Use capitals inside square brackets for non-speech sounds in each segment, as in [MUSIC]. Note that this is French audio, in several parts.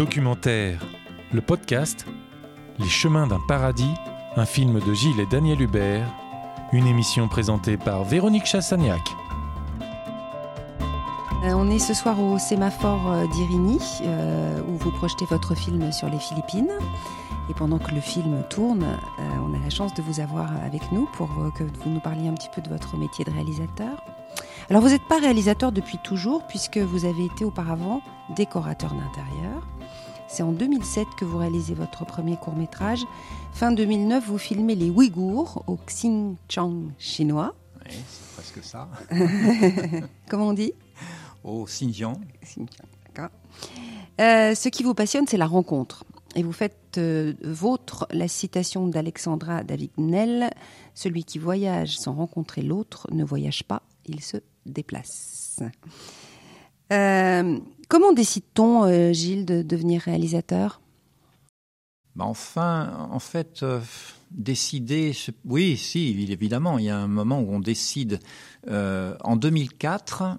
Documentaire, le podcast Les chemins d'un paradis, un film de Gilles et Daniel Hubert, une émission présentée par Véronique Chassagnac. Euh, on est ce soir au sémaphore euh, d'Irini, euh, où vous projetez votre film sur les Philippines. Et pendant que le film tourne, on a la chance de vous avoir avec nous pour que vous nous parliez un petit peu de votre métier de réalisateur. Alors vous n'êtes pas réalisateur depuis toujours, puisque vous avez été auparavant décorateur d'intérieur. C'est en 2007 que vous réalisez votre premier court métrage. Fin 2009, vous filmez les Ouïghours au Xinjiang chinois. Oui, c'est presque ça. [LAUGHS] Comment on dit? Au Xinjiang. d'accord. Euh, ce qui vous passionne, c'est la rencontre. Et vous faites euh, vôtre la citation d'Alexandra David-Nel Celui qui voyage sans rencontrer l'autre ne voyage pas, il se déplace. Euh, comment décide-t-on, euh, Gilles, de devenir réalisateur? Bah enfin, en fait, euh, décider, oui, si, évidemment, il y a un moment où on décide. en 2004,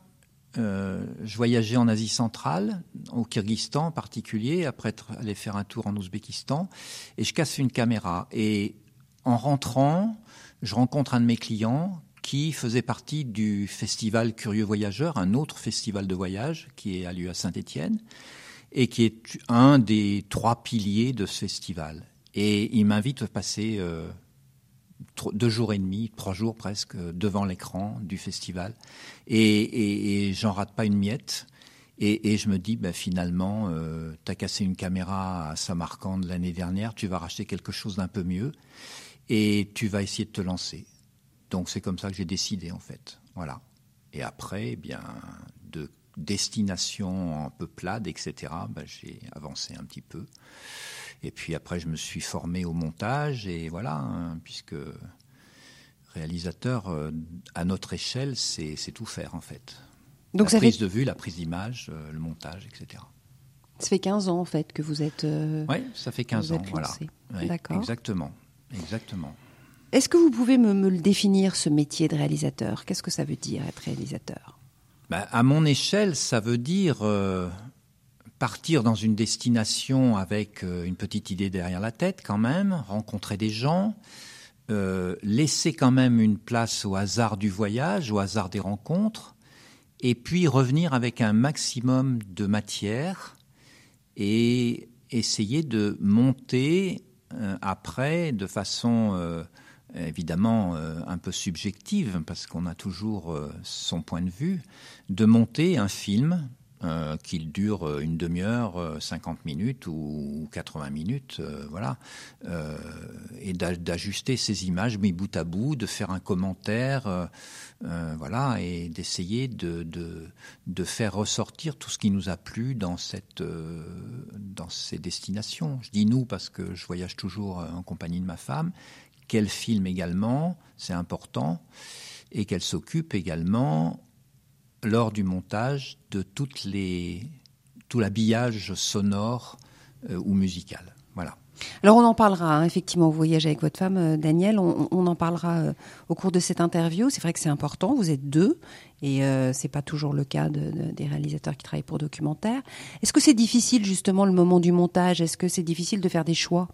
je voyageais en Asie centrale, au Kyrgyzstan en particulier, après être allé faire un tour en Ouzbékistan, et je casse une caméra. Et en rentrant, je rencontre un de mes clients qui faisait partie du festival Curieux Voyageurs, un autre festival de voyage qui a lieu à Saint-Étienne et qui est un des trois piliers de ce festival. Et il m'invite à passer euh, deux jours et demi, trois jours presque, devant l'écran du festival. Et, j'en rate pas une miette. Et, je me dis, ben, finalement, euh, tu as cassé une caméra à Samarcande l'année dernière, tu vas racheter quelque chose d'un peu mieux et tu vas essayer de te lancer. Donc c'est comme ça que j'ai décidé en fait. Voilà. Et après, eh bien, de destination un peu plate, etc., ben, j'ai avancé un petit peu. Et puis après, je me suis formé au montage et voilà, hein, puisque réalisateur euh, à notre échelle, c'est tout faire en fait. Donc la prise de vue, la prise d'image, euh, le montage, etc. Ça fait 15 ans en fait que vous êtes. Euh, oui, ça fait 15 ans, voilà. D'accord. Exactement, exactement. Est-ce que vous pouvez me, le définir, ce métier de réalisateur? Qu'est-ce que ça veut dire être réalisateur? Bah, À mon échelle, ça veut dire euh, partir dans une destination avec euh, une petite idée derrière la tête quand même, rencontrer des gens, euh, laisser quand même une place au hasard du voyage, au hasard des rencontres, et puis revenir avec un maximum de matière et essayer de monter après de façon évidemment euh, un peu subjective, parce qu'on a toujours euh, son point de vue, de monter un film euh, qu'il dure une demi-heure, 50 minutes ou 80 minutes, voilà, et d'ajuster ces images mis bout à bout, de faire un commentaire, voilà, et d'essayer de, de, de, faire ressortir tout ce qui nous a plu dans, cette, dans ces destinations. Je dis nous parce que je voyage toujours en compagnie de ma femme, qu'elle filme également, c'est important, et qu'elle s'occupe également, lors du montage, de toutes les, tout l'habillage sonore euh, ou musical. Voilà. Alors on en parlera, hein, effectivement, vous voyagez avec votre femme, euh, Daniel, on, en parlera euh, au cours de cette interview. C'est vrai que c'est important, vous êtes deux, et ce c'est pas toujours le cas des réalisateurs qui travaillent pour documentaires. Est-ce que c'est difficile justement le moment du montage? Est-ce que c'est difficile de faire des choix?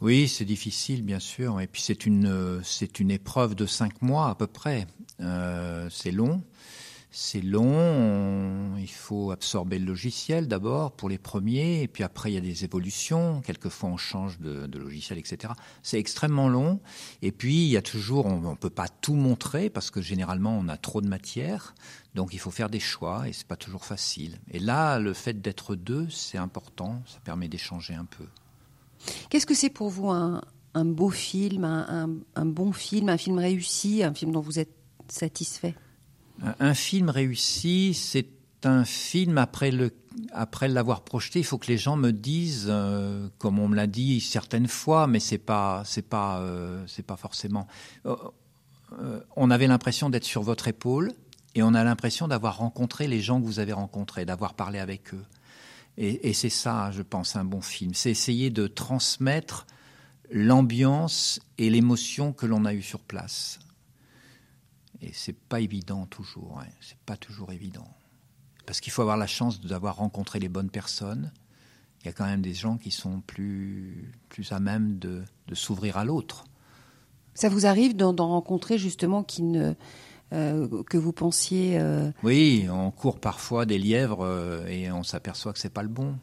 Oui, c'est difficile, bien sûr. Et puis c'est une, c'est une épreuve de cinq mois à peu près. Euh, c'est long. C'est long. il faut absorber le logiciel d'abord pour les premiers. Et puis après, il y a des évolutions. Quelquefois, on change de, de logiciel, etc. C'est extrêmement long. Et puis, il y a toujours, on ne peut pas tout montrer parce que généralement, on a trop de matière. Donc, il faut faire des choix et c'est pas toujours facile. Et là, le fait d'être deux, c'est important. Ça permet d'échanger un peu. Qu'est-ce que c'est pour vous un, beau film, un, bon film, un film réussi, un film dont vous êtes satisfait? Un, film réussi, c'est un film après l'avoir projeté, il faut que les gens me disent, euh, comme on me l'a dit certaines fois, mais c'est pas c'est pas euh, c'est pas forcément. Euh, on avait l'impression d'être sur votre épaule et on a l'impression d'avoir rencontré les gens que vous avez rencontrés, d'avoir parlé avec eux. Et, c'est ça, je pense, un bon film. C'est essayer de transmettre l'ambiance et l'émotion que l'on a eue sur place. Et c'est pas évident toujours. Hein. C'est pas toujours évident. Parce qu'il faut avoir la chance d'avoir rencontré les bonnes personnes Il y a quand même des gens qui sont plus, plus à même de, de s'ouvrir à l'autre. Ça vous arrive d'en rencontrer justement qui ne, euh, que vous pensiez. Euh, oui, on court parfois des lièvres euh, et on s'aperçoit que c'est pas le bon.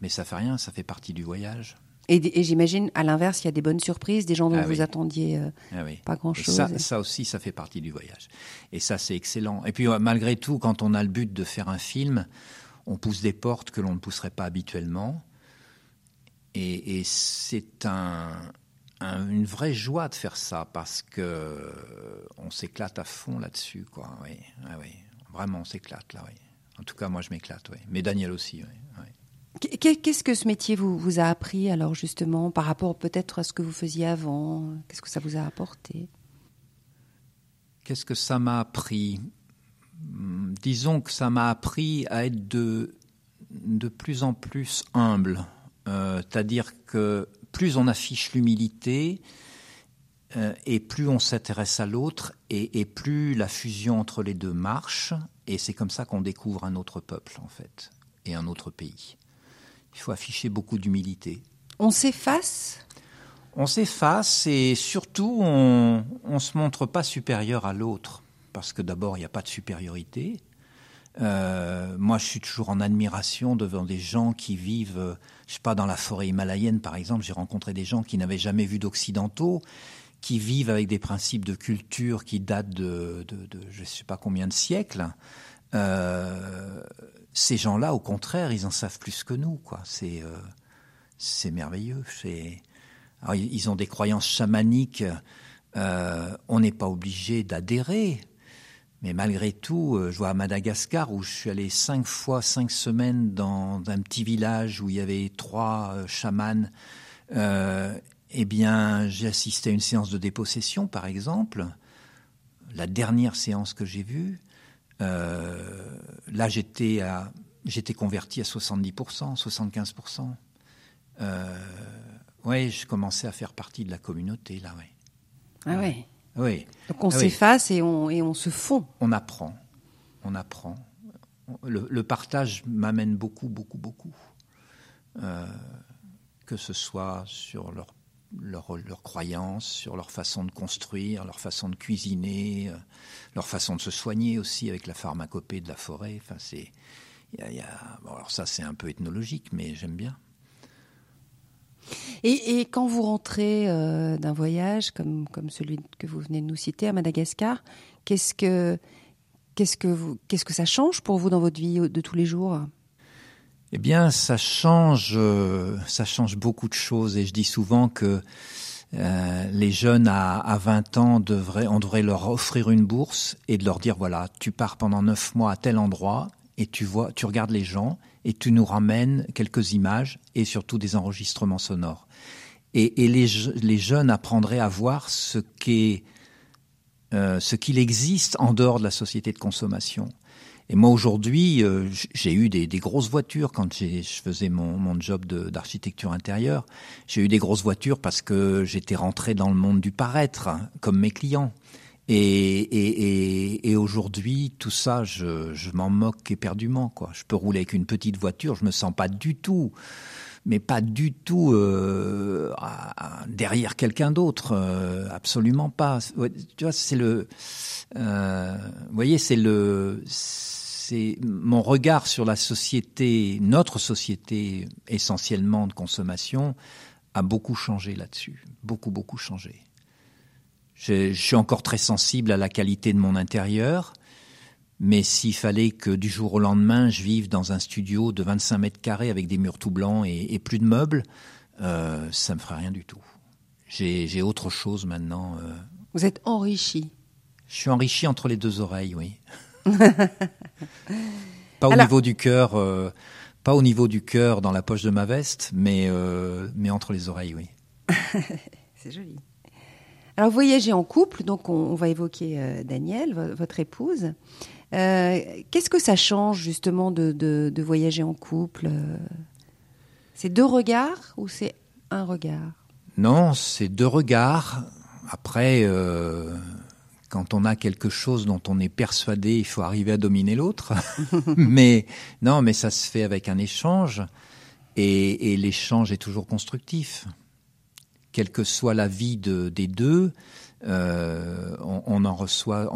Mais ça fait rien, ça fait partie du voyage. Et, j'imagine, à l'inverse, il y a des bonnes surprises, des gens dont Ah vous oui. attendiez euh, Ah oui. pas grand-chose. ça, ça aussi, ça fait partie du voyage. Et ça, c'est excellent. Et puis, malgré tout, quand on a le but de faire un film, on pousse des portes que l'on ne pousserait pas habituellement. Et, et c'est un, un- une vraie joie de faire ça parce que euh, on s'éclate à fond là-dessus, quoi. Oui, ah oui. Vraiment, on s'éclate là, oui. En tout cas, moi, je m'éclate, oui. Mais Daniel aussi, oui. oui. Qu'est- Qu'est-ce que ce métier vous, vous a appris alors justement par rapport peut-être à ce que vous faisiez avant? Qu'est-ce que ça vous a apporté? Qu'est-ce que ça m'a appris? Hum, Disons que ça m'a appris à être de, de plus en plus humble. Euh, C'est-à-dire que plus on affiche l'humilité, euh, et plus on s'intéresse à l'autre, et, et plus la fusion entre les deux marche. Et c'est comme ça qu'on découvre un autre peuple, en fait, et un autre pays. Il faut afficher beaucoup d'humilité. On s'efface? On s'efface et surtout on ne se montre pas supérieur à l'autre parce que d'abord il n'y a pas de supériorité. Euh, moi je suis toujours en admiration devant des gens qui vivent, euh, je sais pas, dans la forêt himalayenne par exemple, j'ai rencontré des gens qui n'avaient jamais vu d'occidentaux, qui vivent avec des principes de culture qui datent de, de, de je sais pas combien de siècles. Euh, ces gens-là, au contraire, ils en savent plus que nous, quoi. C'est c'est merveilleux. C'est ils ont des croyances chamaniques. on n'est pas obligé d'adhérer. Mais malgré tout, euh, je vois à Madagascar où je suis allé cinq fois, cinq semaines dans un petit village où il y avait trois euh, chamans. Euh, eh bien, j'ai assisté à une séance de dépossession, par exemple. La dernière séance que j'ai vue, là, j'étais à, j'étais converti à 70%, 75%. Euh, oui, je commençais à faire partie de la communauté, là, oui. Ah ouais. Oui, Donc on Ah oui. s'efface et, on, et on se fond. on apprend. On apprend. Le, le partage m'amène beaucoup, beaucoup, beaucoup. Euh, que ce soit sur leur, leur, leur croyance, sur leur façon de construire, leur façon de cuisiner, euh, leur façon de se soigner aussi avec la pharmacopée de la forêt. Enfin, c'est. a- y a- bon, alors ça, c'est un peu ethnologique, mais j'aime bien. Et, quand vous rentrez euh, d'un voyage comme, comme celui que vous venez de nous citer à Madagascar, qu'est-ce que, que, que ça change pour vous dans votre vie de tous les jours? Eh bien, ça change, euh, ça change beaucoup de choses. Et je dis souvent que euh, les jeunes à, à 20 ans, devraient, on devrait leur offrir une bourse et de leur dire voilà, tu pars pendant neuf mois à tel endroit et tu vois, tu regardes les gens et tu nous ramènes quelques images et surtout des enregistrements sonores. Et, les, je- les jeunes apprendraient à voir ce qu'est euh, ce qu'il existe en dehors de la société de consommation. Et moi aujourd'hui, euh, j'ai eu des, grosses voitures quand je faisais mon, job d'architecture intérieure. J'ai eu des grosses voitures parce que j'étais rentré dans le monde du paraître, hein, comme mes clients. Et, aujourd'hui, tout ça, je, m'en moque éperdument. Quoi. Je peux rouler avec une petite voiture, je me sens pas du tout, mais pas du tout euh, derrière quelqu'un d'autre, euh, absolument pas. Tu vois, c'est le, euh, vous voyez, c'est le, c'est mon regard sur la société, notre société essentiellement de consommation, a beaucoup changé là-dessus, beaucoup beaucoup changé. Je, je suis encore très sensible à la qualité de mon intérieur, mais s'il fallait que du jour au lendemain, je vive dans un studio de 25 mètres carrés avec des murs tout blancs et, et plus de meubles, euh, ça me ferait rien du tout. J'ai autre chose maintenant. euh. Vous êtes enrichi. Je suis enrichi entre les deux oreilles, oui. [LAUGHS] pas au Alors- niveau du cœur, euh, pas au niveau du cœur dans la poche de ma veste, mais euh, mais entre les oreilles, oui. [LAUGHS] C'est joli. Alors, voyager en couple, donc on, on va évoquer euh, Daniel, vo- votre épouse. Euh, Qu'est-ce que ça change justement de, de- de voyager en couple euh? C'est deux regards ou c'est un regard? Non, c'est deux regards. Après, euh, quand on a quelque chose dont on est persuadé, il faut arriver à dominer l'autre. [LAUGHS] mais non, mais ça se fait avec un échange. et, l'échange est toujours constructif. Quelle que soit la vie de, des deux, euh, on, en reçoit.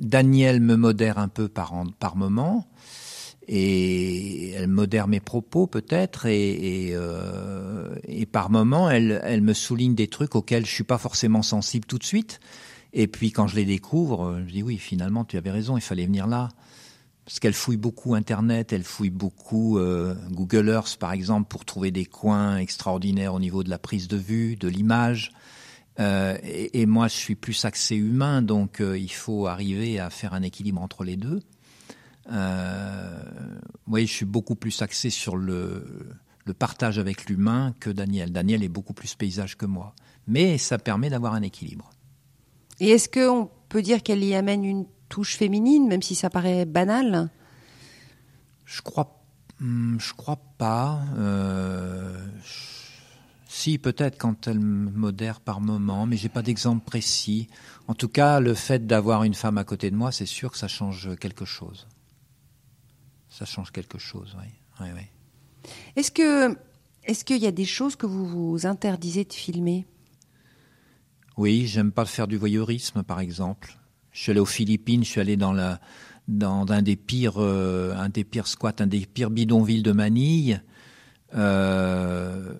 Daniel me modère un peu par, moment, et elle modère mes propos peut-être, et, euh, par moment, elle, me souligne des trucs auxquels je suis pas forcément sensible tout de suite. Et puis quand je les découvre, je dis oui, finalement, tu avais raison, il fallait venir là parce qu'elle fouille beaucoup Internet, elle fouille beaucoup euh, Google Earth, par exemple, pour trouver des coins extraordinaires au niveau de la prise de vue, de l'image. Euh, et, moi, je suis plus axé humain, donc euh, il faut arriver à faire un équilibre entre les deux. oui, je suis beaucoup plus axé sur le, le partage avec l'humain que Daniel. Daniel est beaucoup plus paysage que moi. Mais ça permet d'avoir un équilibre. Et est-ce qu'on peut dire qu'elle y amène une touche féminine, même si ça paraît banal Je crois, hmm, je crois pas. Euh, si peut-être quand elle modère par moment, mais j'ai pas d'exemple précis. En tout cas, le fait d'avoir une femme à côté de moi, c'est sûr que ça change quelque chose. Ça change quelque chose, oui. oui, oui. Est-ce que est-ce qu'il y a des choses que vous vous interdisez de filmer? Oui, j'aime pas faire du voyeurisme, par exemple. Je suis allé aux Philippines, je suis allé dans la dans un des pires euh, un des pires squats, un des pires bidonvilles de Manille. Euh,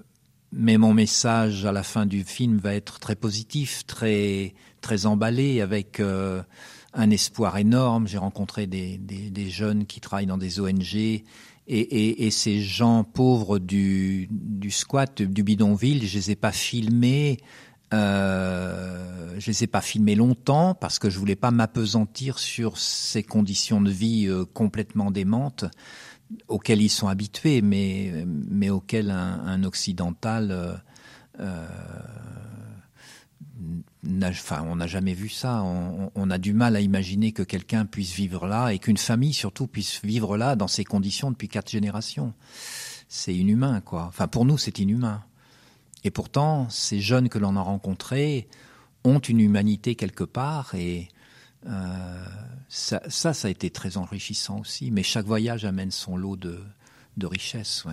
mais mon message à la fin du film va être très positif, très très emballé, avec euh, un espoir énorme. J'ai rencontré des, des, des, jeunes qui travaillent dans des ONG et, et, et ces gens pauvres du, du squat, du bidonville, je les ai pas filmés euh, je les ai pas filmés longtemps parce que je voulais pas m'apesantir sur ces conditions de vie euh, complètement démentes auxquelles ils sont habitués, mais, mais auxquelles un, occidental, euh, euh enfin, on n'a jamais vu ça. On, on, a du mal à imaginer que quelqu'un puisse vivre là et qu'une famille surtout puisse vivre là dans ces conditions depuis quatre générations. C'est inhumain, quoi. Enfin, pour nous, c'est inhumain. Et pourtant, ces jeunes que l'on a rencontrés ont une humanité quelque part et euh, ça, ça, a été très enrichissant aussi. Mais chaque voyage amène son lot de, de richesses.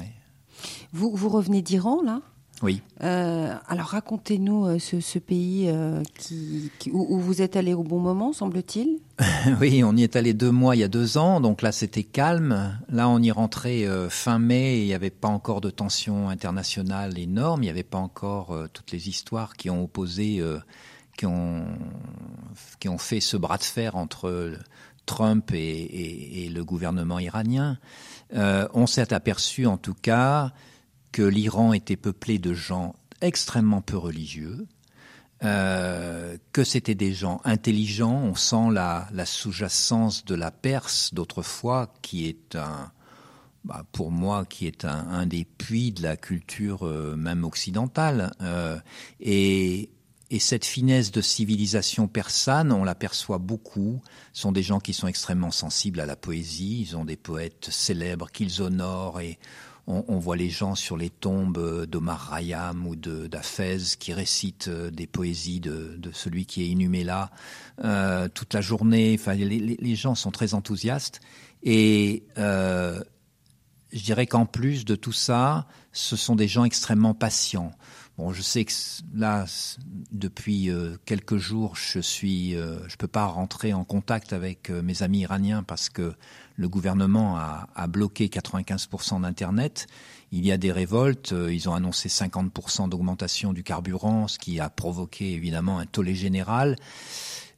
Vous, vous revenez d'Iran, là? Oui. Euh, alors racontez-nous euh, ce, pays euh, qui, où, vous êtes allé au bon moment, semble-t-il. [LAUGHS] oui, on y est allé deux mois il y a deux ans, donc là c'était calme. Là on y rentrait fin mai et il n'y avait pas encore de tension internationale énorme, il n'y avait pas encore toutes les histoires qui ont opposé, qui, ont, qui ont fait ce bras de fer entre Trump et, et le gouvernement iranien. on s'est aperçu en tout cas que l'Iran était peuplé de gens extrêmement peu religieux, euh, que c'était des gens intelligents. On sent la, la sous-jacence de la Perse d'autrefois, qui est un, bah, pour moi, qui est un, des puits de la culture euh, même occidentale. Euh, et, et, cette finesse de civilisation persane, on l'aperçoit beaucoup. Sont des gens qui sont extrêmement sensibles à la poésie. Ils ont des poètes célèbres qu'ils honorent et on, voit les gens sur les tombes d'Omar Rayam ou d'Afez qui récitent euh, des poésies de, celui qui est inhumé là euh, toute la journée. Enfin, les, gens sont très enthousiastes et euh, je dirais qu'en plus de tout ça, ce sont des gens extrêmement patients. Bon, je sais que là, depuis quelques jours, je suis, je peux pas rentrer en contact avec mes amis iraniens parce que le gouvernement a, bloqué 95% d'Internet. Il y a des révoltes. Euh, ils ont annoncé 50% d'augmentation du carburant, ce qui a provoqué évidemment un tollé général.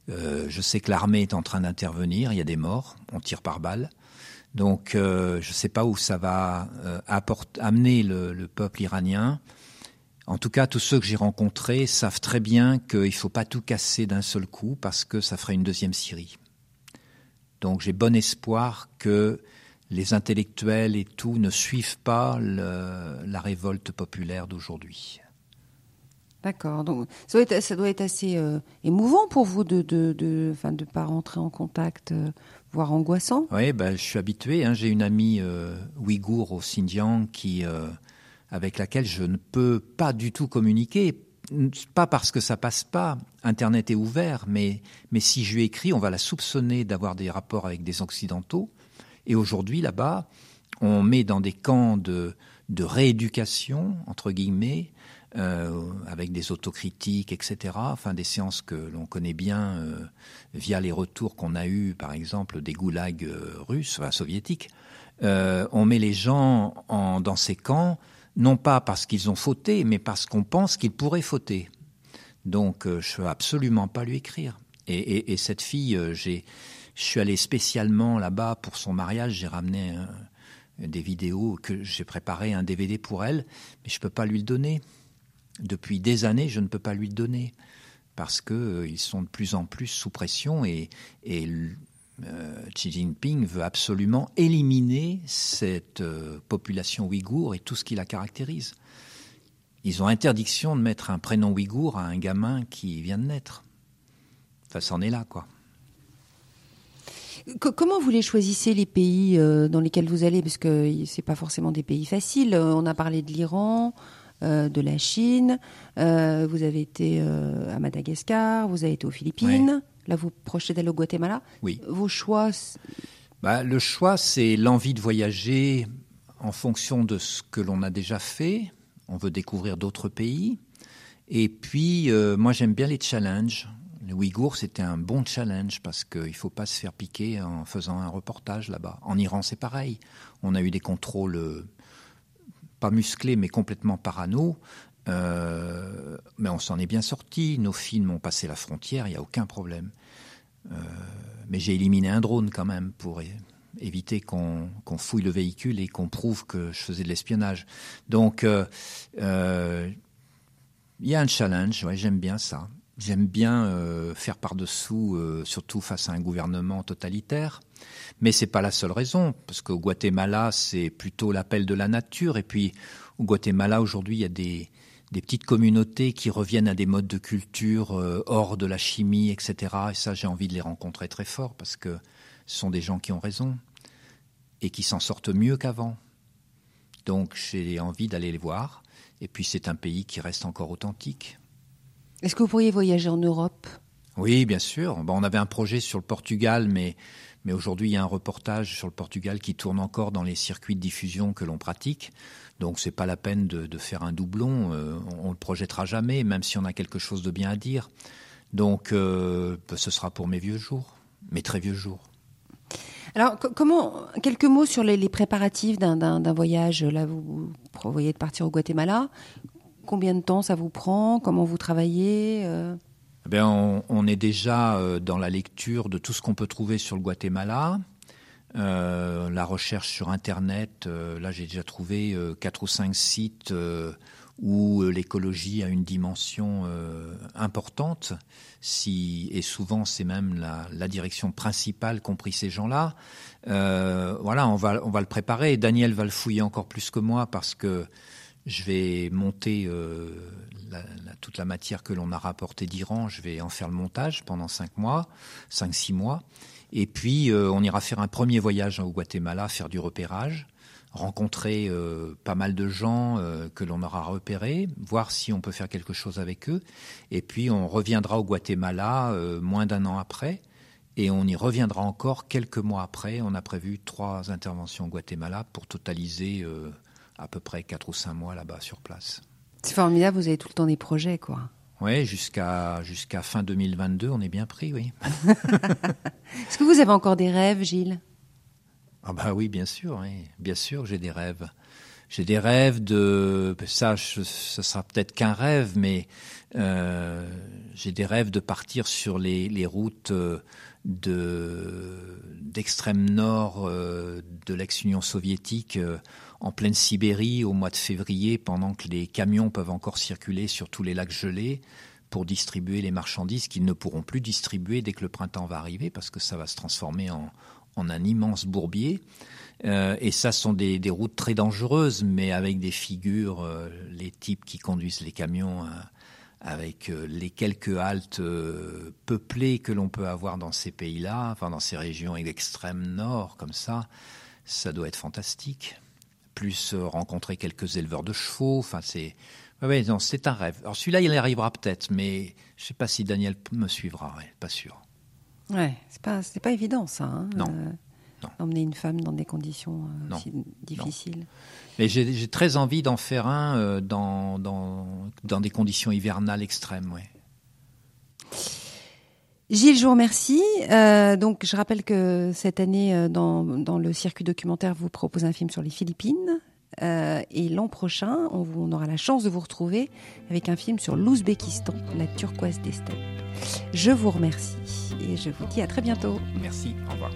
Euh, je sais que l'armée est en train d'intervenir. Il y a des morts. On tire par balle. Donc, euh, je ne sais pas où ça va amener le, peuple iranien. En tout cas, tous ceux que j'ai rencontrés savent très bien qu'il ne faut pas tout casser d'un seul coup parce que ça ferait une deuxième Syrie. Donc j'ai bon espoir que les intellectuels et tout ne suivent pas la révolte populaire d'aujourd'hui. D'accord. Donc ça doit être, assez euh, émouvant pour vous de de de, de pas rentrer en contact, euh, voire angoissant. Oui, ben, je suis habitué. Hein. J'ai une amie euh, ouïghour au Xinjiang qui avec laquelle je ne peux pas du tout communiquer pas parce que ça passe pas, Internet est ouvert, mais, mais si je lui écris, on va la soupçonner d'avoir des rapports avec des Occidentaux. Et aujourd'hui, là-bas, on met dans des camps de, de rééducation, entre guillemets, euh, avec des autocritiques, etc. Enfin, des séances que l'on connaît bien euh, via les retours qu'on a eus, par exemple, des goulags euh, russes, enfin soviétiques. on met les gens en, dans ces camps, non pas parce qu'ils ont fauté, mais parce qu'on pense qu'ils pourraient fauter. Donc, je ne veux absolument pas lui écrire. Et, et, et cette fille, j'ai, je suis allé spécialement là-bas pour son mariage. J'ai ramené des vidéos que j'ai préparé un DVD pour elle, mais je peux pas lui le donner depuis des années, je ne peux pas lui donner parce qu'ils euh, sont de plus en plus sous pression et, euh, Xi Jinping veut absolument éliminer cette euh, population ouïghour et tout ce qui la caractérise. Ils ont interdiction de mettre un prénom ouïghour à un gamin qui vient de naître. Ça, c'en est là, quoi. Comment vous les choisissez les pays dans lesquels vous allez? Parce que c'est pas forcément des pays faciles. On a parlé de l'Iran, euh, de la Chine, euh, vous avez été euh, à Madagascar, vous avez été aux Philippines, là vous projetez d'aller au Guatemala. Oui. Vos choix bah, Le choix, c'est l'envie de voyager en fonction de ce que l'on a déjà fait. On veut découvrir d'autres pays. Et puis, moi, j'aime bien les challenges. Les Ouïghours, c'était un bon challenge parce qu'il ne faut pas se faire piquer en faisant un reportage là-bas. En Iran, c'est pareil. On a eu des contrôles pas musclé, mais complètement parano. Euh, mais on s'en est bien sorti. Nos films ont passé la frontière, il n'y a aucun problème. Euh, mais j'ai éliminé un drone quand même pour éviter qu'on fouille le véhicule et qu'on prouve que je faisais de l'espionnage. Donc, euh, il y a un challenge, ouais, j'aime bien ça. J'aime bien faire par-dessous, surtout face à un gouvernement totalitaire. Mais c'est pas la seule raison, parce qu'au Guatemala, c'est plutôt l'appel de la nature. Et puis, au Guatemala, aujourd'hui, il y a des, des petites communautés qui reviennent à des modes de culture euh, hors de la chimie, etc. Et ça, j'ai envie de les rencontrer très fort, parce que ce sont des gens qui ont raison et qui s'en sortent mieux qu'avant. Donc, j'ai envie d'aller les voir. Et puis, c'est un pays qui reste encore authentique. Est-ce que vous pourriez voyager en Europe? Oui, bien sûr. Bon, on avait un projet sur le Portugal, mais mais aujourd'hui, il y a un reportage sur le Portugal qui tourne encore dans les circuits de diffusion que l'on pratique. Donc, c'est pas la peine de, faire un doublon. Euh, on, ne le projettera jamais, même si on a quelque chose de bien à dire. Donc, euh, ce sera pour mes vieux jours, mes très vieux jours. Alors, comment quelques mots sur les, préparatifs d'un voyage. Là, vous, prévoyez de partir au Guatemala. Combien de temps ça vous prend Comment vous travaillez euh eh on, est déjà euh, dans la lecture de tout ce qu'on peut trouver sur le Guatemala. Euh, la recherche sur Internet, là j'ai déjà trouvé quatre ou cinq sites où l'écologie a une dimension importante. Si, et souvent c'est même la, direction principale qu'ont pris ces gens-là. voilà, on va, on va le préparer. Daniel va le fouiller encore plus que moi parce que je vais monter euh, toute la matière que l'on a rapportée d'Iran. Je vais en faire le montage pendant cinq mois, cinq six mois. Et puis euh, on ira faire un premier voyage au Guatemala, faire du repérage, rencontrer euh, pas mal de gens que l'on aura repérés, voir si on peut faire quelque chose avec eux. Et puis on reviendra au Guatemala moins d'un an après. Et on y reviendra encore quelques mois après. On a prévu trois interventions au Guatemala pour totaliser à peu près 4 ou 5 mois là-bas sur place. C'est formidable, vous avez tout le temps des projets, quoi. Oui, jusqu'à jusqu'à fin 2022, on est bien pris, oui. [LAUGHS] Est-ce que vous avez encore des rêves, Gilles? Ah bah oui, bien sûr, oui. bien sûr, j'ai des rêves. J'ai des rêves de ça, ce sera peut-être qu'un rêve, mais euh, j'ai des rêves de partir sur les, les routes euh, de d'extrême nord euh, de l'ex-Union soviétique en pleine Sibérie au mois de février, pendant que les camions peuvent encore circuler sur tous les lacs gelés pour distribuer les marchandises qu'ils ne pourront plus distribuer dès que le printemps va arriver, parce que ça va se transformer en, un immense bourbier. Euh, et ça sont des, routes très dangereuses, mais avec des figures, euh, les types qui conduisent les camions, euh, avec les quelques haltes peuplées que l'on peut avoir dans ces pays-là, enfin dans ces régions extrêmes nord, comme ça, ça doit être fantastique plus euh, rencontrer quelques éleveurs de chevaux. Enfin, c'est ouais, non, c'est un rêve. Alors celui-là, il arrivera peut-être, mais je ne sais pas si Daniel me suivra. pas sûr. Ouais, c'est pas c'est pas évident ça. Hein, non. Euh, emmener une femme dans des conditions euh, aussi difficiles. Mais j'ai très envie d'en faire un euh, dans, dans, dans, des conditions hivernales extrêmes, ouais. Gilles, je vous remercie. Euh, donc, je rappelle que cette année, euh, dans, dans, le circuit documentaire, vous propose un film sur les Philippines. Euh, et l'an prochain, on, on, aura la chance de vous retrouver avec un film sur l'Ouzbékistan, la turquoise des steppes. Je vous remercie et je vous dis à très bientôt. Merci, au revoir.